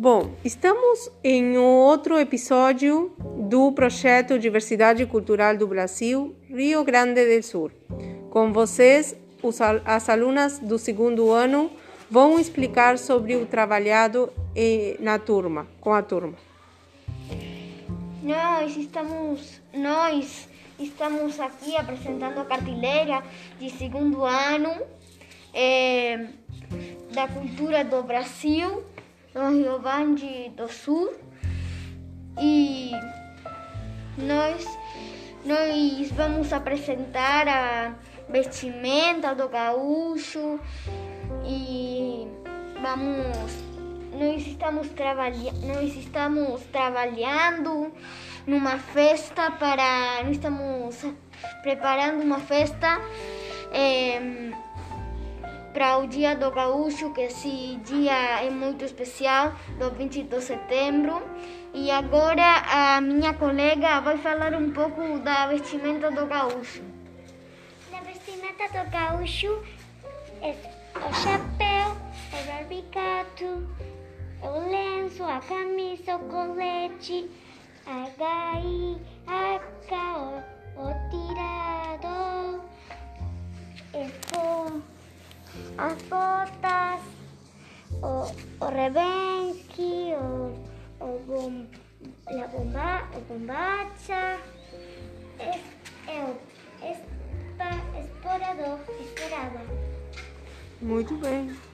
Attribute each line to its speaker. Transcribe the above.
Speaker 1: Bom, estamos em outro episódio do projeto Diversidade Cultural do Brasil, Rio Grande do Sul. Com vocês, as alunas do segundo ano vão explicar sobre o trabalhado na turma, com a turma.
Speaker 2: Nós estamos, nós estamos aqui apresentando a cartilheira de segundo ano é, da cultura do Brasil Rio Grande do Sul e nós, nós vamos apresentar a vestimenta do gaúcho e vamos nós estamos trabalhando nós estamos trabalhando numa festa para nós estamos preparando uma festa eh, para o Dia do Gaúcho, que esse dia é muito especial, do 20 de setembro. E agora a minha colega vai falar um pouco da vestimenta do gaúcho.
Speaker 3: A vestimenta do gaúcho é o chapéu, o barbicato, o lenço, a camisa, o colete, a gai, a cao, o tirador, o as botas, o, o rebenque, o, o bom, la bomba, o bombacha, es, el, espa, explorador, esperada.
Speaker 1: Muito bem.